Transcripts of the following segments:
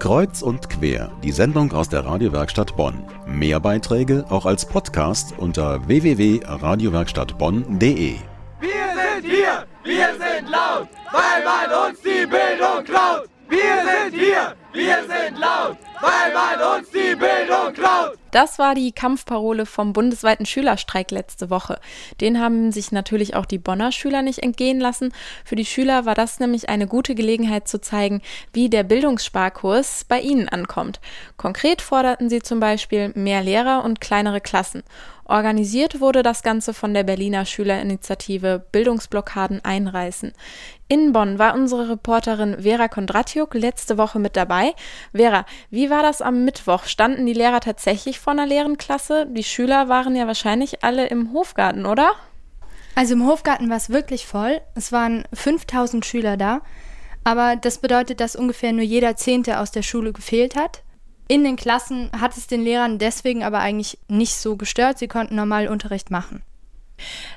Kreuz und quer, die Sendung aus der Radiowerkstatt Bonn. Mehr Beiträge auch als Podcast unter www.radiowerkstattbonn.de. Wir sind hier, wir sind laut, weil man uns die Bildung klaut. Wir sind hier, wir sind laut, weil man uns die Bildung klaut. Das war die Kampfparole vom bundesweiten Schülerstreik letzte Woche. Den haben sich natürlich auch die Bonner Schüler nicht entgehen lassen. Für die Schüler war das nämlich eine gute Gelegenheit zu zeigen, wie der Bildungssparkurs bei ihnen ankommt. Konkret forderten sie zum Beispiel mehr Lehrer und kleinere Klassen. Organisiert wurde das Ganze von der Berliner Schülerinitiative Bildungsblockaden einreißen. In Bonn war unsere Reporterin Vera Kondratjuk letzte Woche mit dabei. Vera, wie war das am Mittwoch? Standen die Lehrer tatsächlich vor einer leeren Klasse? Die Schüler waren ja wahrscheinlich alle im Hofgarten, oder? Also im Hofgarten war es wirklich voll. Es waren 5000 Schüler da. Aber das bedeutet, dass ungefähr nur jeder Zehnte aus der Schule gefehlt hat. In den Klassen hat es den Lehrern deswegen aber eigentlich nicht so gestört. Sie konnten normal Unterricht machen.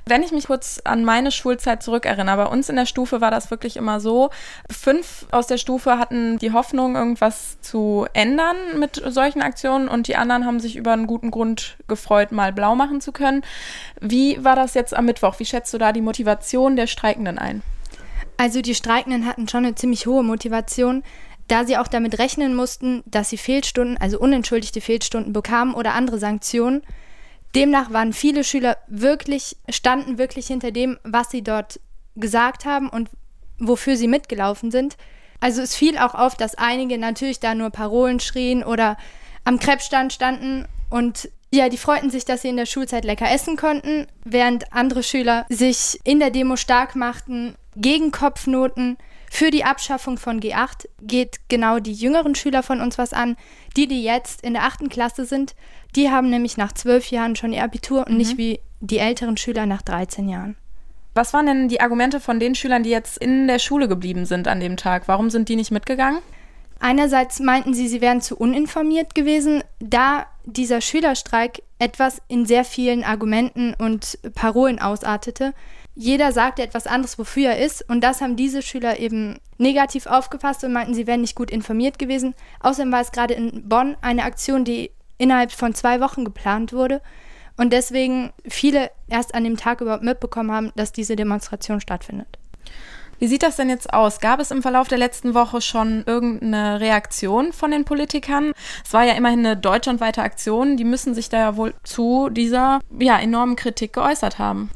Wenn ich mich kurz an meine Schulzeit zurückerinnere, bei uns in der Stufe war das wirklich immer so. Fünf aus der Stufe hatten die Hoffnung, irgendwas zu ändern mit solchen Aktionen und die anderen haben sich über einen guten Grund gefreut, mal blau machen zu können. Wie war das jetzt am Mittwoch? Wie schätzt du da die Motivation der Streikenden ein? Also die Streikenden hatten schon eine ziemlich hohe Motivation da sie auch damit rechnen mussten, dass sie Fehlstunden, also unentschuldigte Fehlstunden bekamen oder andere Sanktionen. Demnach waren viele Schüler wirklich, standen wirklich hinter dem, was sie dort gesagt haben und wofür sie mitgelaufen sind. Also es fiel auch auf, dass einige natürlich da nur Parolen schrien oder am Krebsstand standen und ja, die freuten sich, dass sie in der Schulzeit lecker essen konnten, während andere Schüler sich in der Demo stark machten gegen Kopfnoten, für die Abschaffung von G8 geht genau die jüngeren Schüler von uns was an. Die, die jetzt in der achten Klasse sind, die haben nämlich nach zwölf Jahren schon ihr Abitur und mhm. nicht wie die älteren Schüler nach 13 Jahren. Was waren denn die Argumente von den Schülern, die jetzt in der Schule geblieben sind an dem Tag? Warum sind die nicht mitgegangen? Einerseits meinten sie, sie wären zu uninformiert gewesen, da dieser Schülerstreik etwas in sehr vielen Argumenten und Parolen ausartete jeder sagte etwas anderes, wofür er ist. Und das haben diese Schüler eben negativ aufgefasst und meinten, sie wären nicht gut informiert gewesen. Außerdem war es gerade in Bonn eine Aktion, die innerhalb von zwei Wochen geplant wurde. Und deswegen viele erst an dem Tag überhaupt mitbekommen haben, dass diese Demonstration stattfindet. Wie sieht das denn jetzt aus? Gab es im Verlauf der letzten Woche schon irgendeine Reaktion von den Politikern? Es war ja immerhin eine deutschlandweite Aktion. Die müssen sich da ja wohl zu dieser ja, enormen Kritik geäußert haben.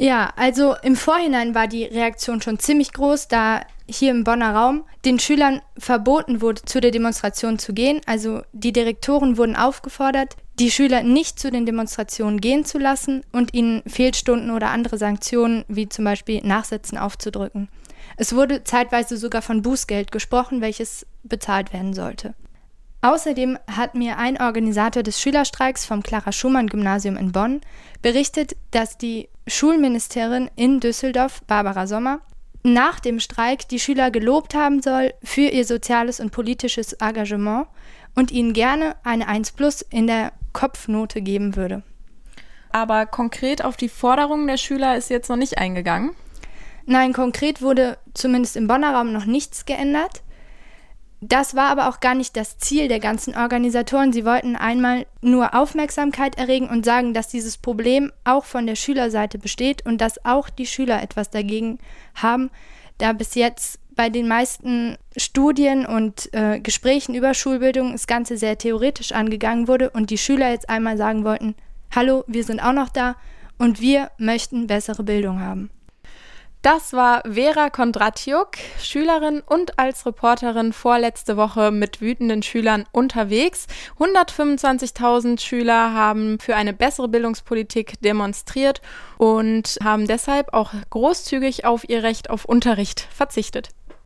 Ja, also im Vorhinein war die Reaktion schon ziemlich groß, da hier im Bonner Raum den Schülern verboten wurde, zu der Demonstration zu gehen. Also die Direktoren wurden aufgefordert, die Schüler nicht zu den Demonstrationen gehen zu lassen und ihnen Fehlstunden oder andere Sanktionen wie zum Beispiel Nachsitzen aufzudrücken. Es wurde zeitweise sogar von Bußgeld gesprochen, welches bezahlt werden sollte. Außerdem hat mir ein Organisator des Schülerstreiks vom Clara Schumann Gymnasium in Bonn berichtet, dass die Schulministerin in Düsseldorf, Barbara Sommer, nach dem Streik die Schüler gelobt haben soll für ihr soziales und politisches Engagement und ihnen gerne eine 1 plus in der Kopfnote geben würde. Aber konkret auf die Forderungen der Schüler ist jetzt noch nicht eingegangen? Nein, konkret wurde zumindest im Bonner Raum noch nichts geändert. Das war aber auch gar nicht das Ziel der ganzen Organisatoren. Sie wollten einmal nur Aufmerksamkeit erregen und sagen, dass dieses Problem auch von der Schülerseite besteht und dass auch die Schüler etwas dagegen haben, da bis jetzt bei den meisten Studien und äh, Gesprächen über Schulbildung das Ganze sehr theoretisch angegangen wurde und die Schüler jetzt einmal sagen wollten, hallo, wir sind auch noch da und wir möchten bessere Bildung haben. Das war Vera Kondratjuk, Schülerin und als Reporterin vorletzte Woche mit wütenden Schülern unterwegs. 125.000 Schüler haben für eine bessere Bildungspolitik demonstriert und haben deshalb auch großzügig auf ihr Recht auf Unterricht verzichtet.